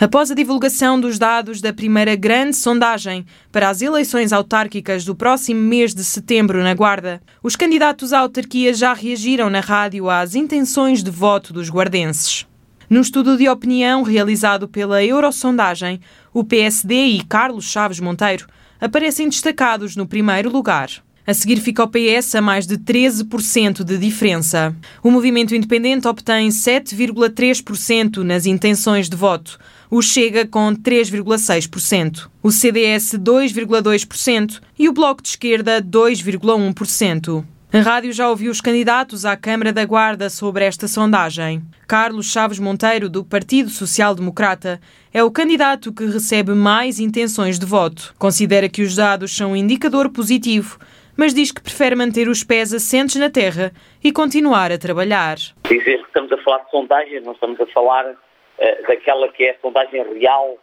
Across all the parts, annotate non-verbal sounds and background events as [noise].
Após a divulgação dos dados da primeira grande sondagem para as eleições autárquicas do próximo mês de setembro na Guarda, os candidatos à autarquia já reagiram na rádio às intenções de voto dos guardenses. Num estudo de opinião realizado pela Eurosondagem, o PSD e Carlos Chaves Monteiro aparecem destacados no primeiro lugar. A seguir fica o PS a mais de 13% de diferença. O movimento independente obtém 7,3% nas intenções de voto, o Chega com 3,6%, o CDS 2,2% e o Bloco de Esquerda 2,1%. A rádio já ouviu os candidatos à Câmara da Guarda sobre esta sondagem. Carlos Chaves Monteiro, do Partido Social Democrata, é o candidato que recebe mais intenções de voto. Considera que os dados são um indicador positivo, mas diz que prefere manter os pés assentes na terra e continuar a trabalhar. Dizer que estamos a falar de sondagem, não estamos a falar uh, daquela que é a sondagem real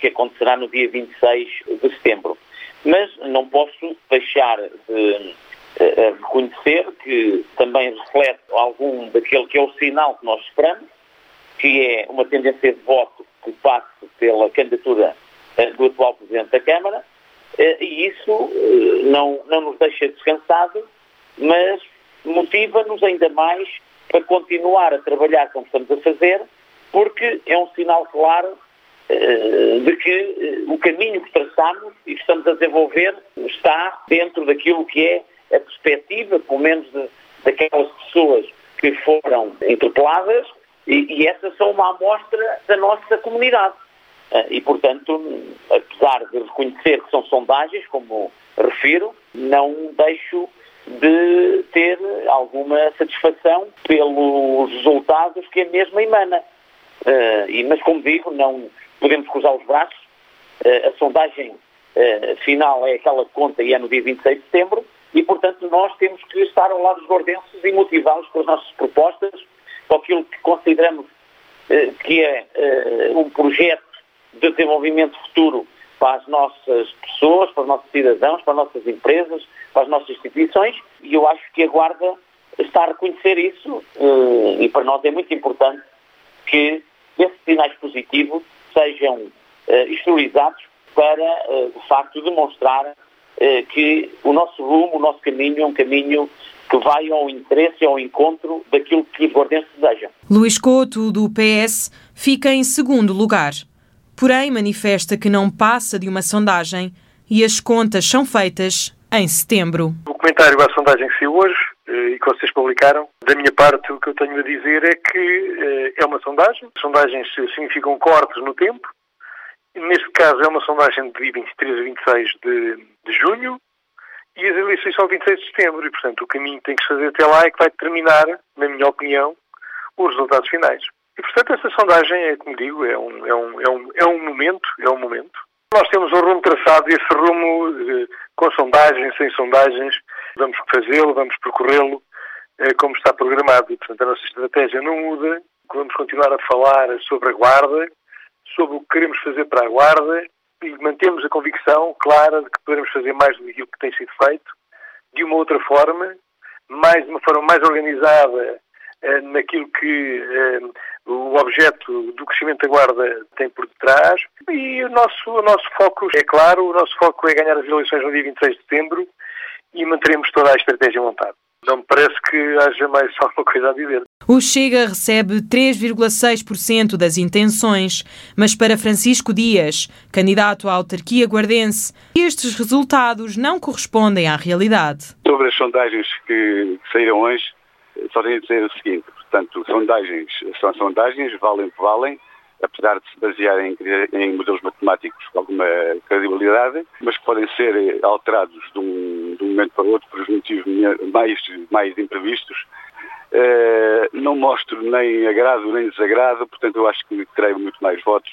que acontecerá no dia 26 de setembro. Mas não posso deixar de a reconhecer que também reflete algum daquele que é o sinal que nós esperamos, que é uma tendência de voto que passe pela candidatura eh, do atual Presidente da Câmara, eh, e isso eh, não, não nos deixa descansados, mas motiva-nos ainda mais para continuar a trabalhar como estamos a fazer, é um sinal claro de que o caminho que traçamos e que estamos a desenvolver está dentro daquilo que é a perspectiva, pelo menos daquelas pessoas que foram interpeladas, e, e essas são uma amostra da nossa comunidade. Ah, e, portanto, apesar de reconhecer que são sondagens, como refiro, não deixo de ter alguma satisfação pelos resultados que a mesma emana. Uh, e, mas, como digo, não podemos cruzar os braços. Uh, a sondagem uh, final é aquela que conta e é no dia 26 de setembro e, portanto, nós temos que estar ao lado dos gordenses e motivá-los com as nossas propostas, com aquilo que consideramos que é um projeto de desenvolvimento futuro para as nossas pessoas, para os nossos cidadãos, para as nossas empresas, para as nossas instituições, e eu acho que a Guarda está a reconhecer isso, e para nós é muito importante que esses sinais positivos sejam exteriorizados para, eh, de facto, demonstrar eh, que o nosso rumo, o nosso caminho é um caminho que vai ao interesse e ao encontro daquilo que os guardenses desejam. Luís Couto, do PS, fica em segundo lugar. Porém, manifesta que não passa de uma sondagem e as contas são feitas em setembro. O comentário à sondagem que saiu hoje e que vocês publicaram, da minha parte, o que eu tenho a dizer é que eh, é uma sondagem. Sondagens significam cortes no tempo Neste caso é uma sondagem de 23 a 26 de, de junho e as eleições são 26 de setembro e, portanto, o caminho que tem que se fazer até lá é que vai determinar, na minha opinião, os resultados finais. E, portanto, essa sondagem, é, como digo, é um, é um, é um, é um momento, é um momento. Nós temos um rumo traçado e esse rumo, eh, com sondagens, sem sondagens, vamos fazê-lo, vamos percorrê-lo eh, como está programado. E, portanto, a nossa estratégia não muda. Vamos continuar a falar sobre a guarda, sobre o que queremos fazer para a Guarda e mantemos a convicção clara de que podemos fazer mais do que aquilo que tem sido feito, de uma outra forma, mais de uma forma mais organizada eh, naquilo que eh, o objeto do crescimento da Guarda tem por detrás. E o nosso, o nosso foco é claro, o nosso foco é ganhar as eleições no dia 26 de setembro e manteremos toda a estratégia montada. Não me parece que haja mais [laughs] alguma coisa a dizer. O Chega recebe 3,6% das intenções, mas para Francisco Dias, candidato à autarquia guardense, estes resultados não correspondem à realidade. Sobre as sondagens que saíram hoje, só tenho a dizer o seguinte, portanto, sondagens são sondagens, valem o que valem, apesar de se basearem em, modelos matemáticos com alguma credibilidade, mas que podem ser alterados de um, de um momento para o outro por motivos mais, mais imprevistos Uh, não mostro nem agrado nem desagrado, portanto eu acho que terei muito mais votos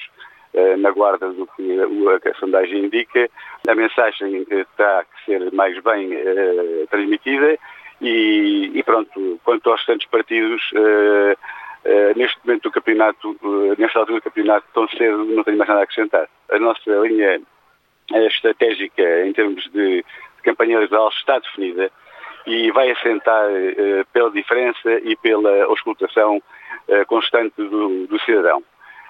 uh, na guarda do que a, a sondagem indica. A mensagem terá que ser mais bem transmitida e, e, pronto, quanto aos restantes partidos, neste momento do campeonato, nesta altura do campeonato, tão cedo, não tenho mais nada a acrescentar. A nossa linha estratégica em termos de, campanha eleitoral está definida e vai assentar uh, pela diferença e pela auscultação constante do, do, cidadão.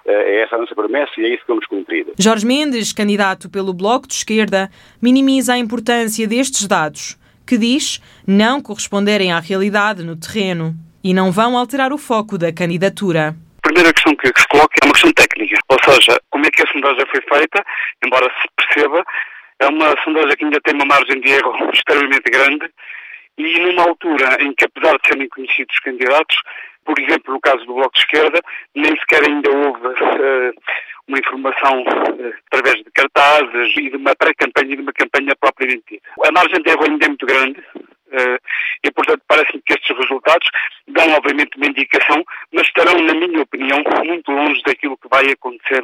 é essa a nossa promessa e é isso que vamos cumprir. Jorge Mendes, candidato pelo Bloco de Esquerda, minimiza a importância destes dados, que diz não corresponderem à realidade no terreno e não vão alterar o foco da candidatura. A primeira questão que se coloca é uma questão técnica, ou seja, como é que a sondagem foi feita, embora se perceba, é uma sondagem que ainda tem uma margem de erro [laughs] extremamente grande e numa altura em que, apesar de serem conhecidos os candidatos, por exemplo, no caso do Bloco de Esquerda, nem sequer ainda houve uh, uma informação uh, através de cartazes e de uma pré-campanha e de uma campanha propriamente dita. A margem de erro ainda é muito grande e, portanto, parece-me que estes resultados dão, obviamente, uma indicação, mas estarão, na minha opinião, muito longe daquilo que vai acontecer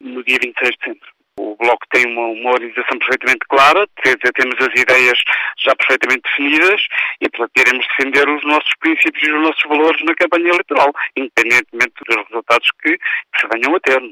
no dia 26 de setembro. O Bloco tem uma, uma organização perfeitamente clara, temos as ideias já perfeitamente definidas e, portanto, iremos defender os nossos princípios e os nossos valores na campanha eleitoral, independentemente dos resultados que, que se venham a ter. É?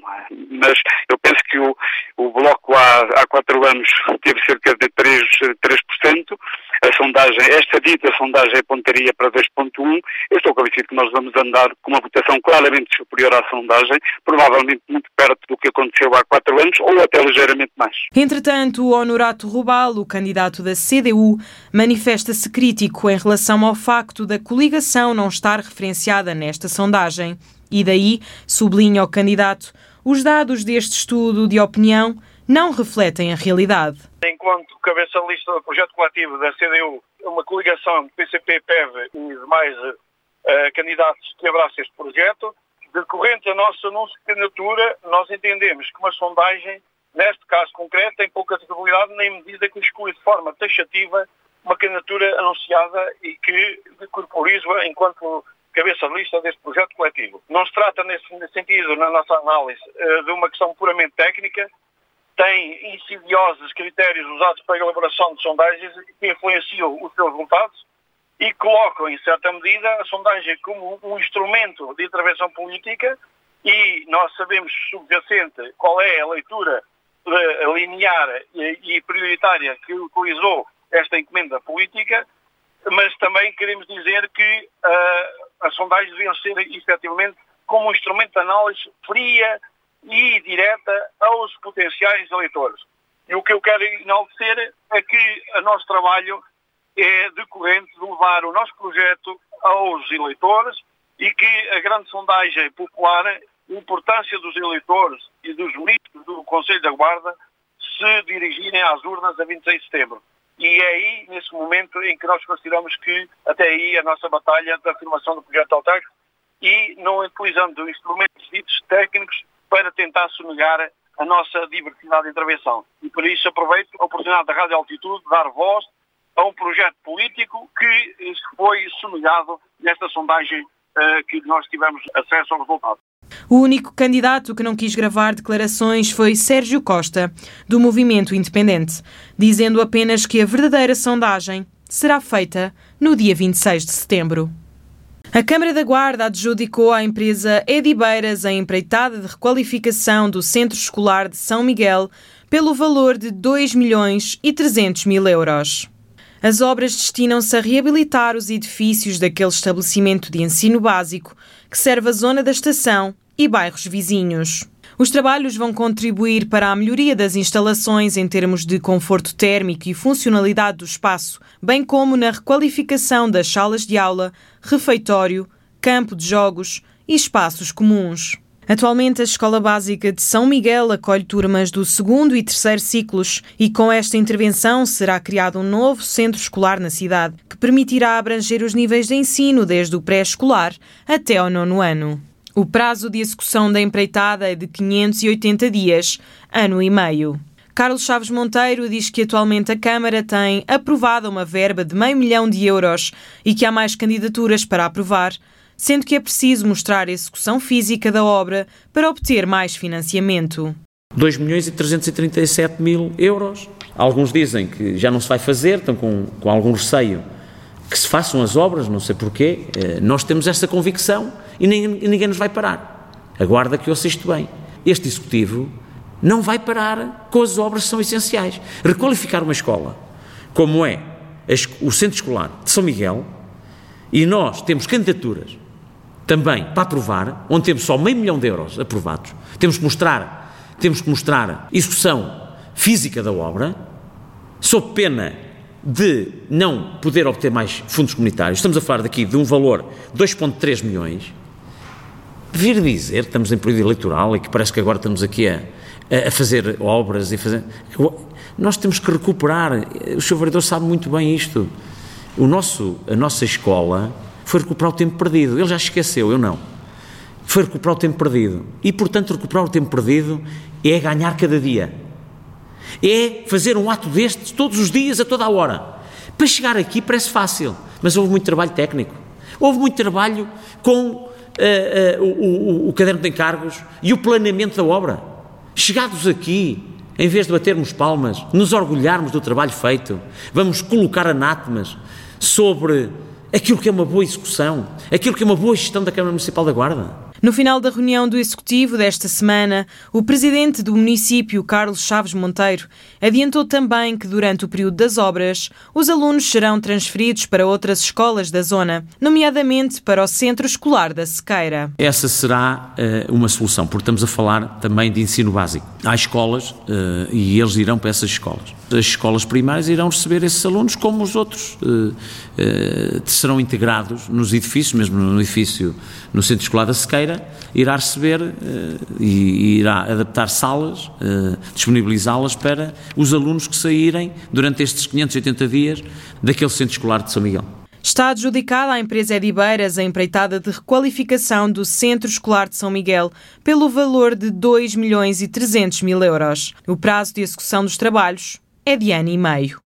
Mas eu penso que o, o Bloco há, há quatro anos teve cerca de 3%, 3% a sondagem, esta dita sondagem apontaria para 2.1. Eu estou convencido que nós vamos andar com uma votação claramente superior à sondagem, provavelmente muito perto do que aconteceu há quatro anos, ou até ligeiramente mais. Entretanto, Honorato Rubal, o candidato da CDU, manifesta-se crítico em relação ao facto da coligação não estar referenciada nesta sondagem. E daí, sublinha o candidato, os dados deste estudo de opinião não refletem a realidade. Enquanto cabeça de lista do projeto coletivo da CDU, uma coligação de PCP, PEV e demais uh, candidatos que abraçam este projeto, decorrente a nossa anúncio de candidatura, nós entendemos que uma sondagem, neste caso concreto, tem pouca credibilidade nem medida que exclui de forma taxativa uma candidatura anunciada e que corporiza enquanto cabeça de lista deste projeto coletivo. Não se trata, nesse sentido, na nossa análise, eh, de uma questão puramente técnica, tem insidiosos critérios usados para a elaboração de sondagens que influenciam os seus resultados e colocam, em certa medida, a sondagem como um instrumento de intervenção política e nós sabemos subjacente qual é a leitura linear e prioritária que utilizou esta encomenda política, mas também queremos dizer que uh, as sondagens deviam ser efetivamente como um instrumento de análise fria, e direta aos potenciais eleitores. E o que eu quero enaltecer é que o nosso trabalho é decorrente de levar o nosso projeto aos eleitores e que a grande sondagem popular, a importância dos eleitores e dos ministros do Conselho da Guarda se dirigirem às urnas a 26 de setembro. E é aí, nesse momento, em que nós consideramos que até aí a nossa batalha da afirmação do projeto autárquico e não utilizando instrumentos ditos técnicos para tentar sonegar a nossa diversidade de intervenção. E por isso aproveito a oportunidade da Rádio Altitude de dar voz a um projeto político que foi sonegado nesta sondagem uh, que nós tivemos acesso ao resultado. O único candidato que não quis gravar declarações foi Sérgio Costa, do Movimento Independente, dizendo apenas que a verdadeira sondagem será feita no dia 26 de setembro. A Câmara da Guarda adjudicou à empresa Edibeiras a empreitada de requalificação do Centro Escolar de São Miguel pelo valor de 2 milhões e 300 mil euros. As obras destinam-se a reabilitar os edifícios daquele estabelecimento de ensino básico que serve a zona da estação e bairros vizinhos. Os trabalhos vão contribuir para a melhoria das instalações em termos de conforto térmico e funcionalidade do espaço, bem como na requalificação das salas de aula, refeitório, campo de jogos e espaços comuns. Atualmente, a Escola Básica de São Miguel acolhe turmas do segundo e terceiro ciclos e com esta intervenção será criado um novo centro escolar na cidade que permitirá abranger os níveis de ensino desde o pré-escolar até ao nono ano. O prazo de execução da empreitada é de 580 dias, ano e meio. Carlos Chaves Monteiro diz que atualmente a Câmara tem aprovada uma verba de meio milhão de euros e que há mais candidaturas para aprovar, sendo que é preciso mostrar a execução física da obra para obter mais financiamento. 2 milhões e 337 mil euros. Alguns dizem que já não se vai fazer, estão com, com algum receio que se façam as obras, não sei porquê. Eh, nós temos essa convicção e ninguém, ninguém nos vai parar. Aguarda que ouça isto bem. Este Executivo não vai parar com as obras que são essenciais. Requalificar uma escola, como é o Centro Escolar de São Miguel, e nós temos candidaturas também para aprovar, onde temos só meio milhão de euros aprovados. Temos que mostrar, temos que mostrar execução física da obra, sob pena de não poder obter mais fundos comunitários. Estamos a falar daqui de um valor de 2,3 milhões. Vir dizer que estamos em período eleitoral e que parece que agora estamos aqui a, a fazer obras e fazer. Nós temos que recuperar. O Sr. Vereador sabe muito bem isto. O nosso, a nossa escola foi recuperar o tempo perdido. Ele já esqueceu, eu não. Foi recuperar o tempo perdido. E, portanto, recuperar o tempo perdido é ganhar cada dia. É fazer um ato destes todos os dias, a toda a hora. Para chegar aqui parece fácil, mas houve muito trabalho técnico. Houve muito trabalho com uh, uh, o, o, o caderno de encargos e o planeamento da obra. Chegados aqui, em vez de batermos palmas, nos orgulharmos do trabalho feito, vamos colocar anátemas sobre aquilo que é uma boa execução, aquilo que é uma boa gestão da Câmara Municipal da Guarda. No final da reunião do Executivo desta semana, o presidente do município, Carlos Chaves Monteiro, adiantou também que durante o período das obras, os alunos serão transferidos para outras escolas da zona, nomeadamente para o Centro Escolar da Sequeira. Essa será uh, uma solução, porque estamos a falar também de ensino básico. Há escolas uh, e eles irão para essas escolas. As escolas primárias irão receber esses alunos como os outros. Uh, serão integrados nos edifícios, mesmo no edifício, no Centro Escolar da Sequeira, irá receber uh, e, irá adaptar salas, disponibilizá-las para os alunos que saírem durante estes 580 dias daquele centro escolar de São Miguel. Está adjudicada à empresa Edibeiras a empreitada de requalificação do Centro Escolar de São Miguel pelo valor de 2 milhões e 300 mil euros. O prazo de execução dos trabalhos é de ano e meio.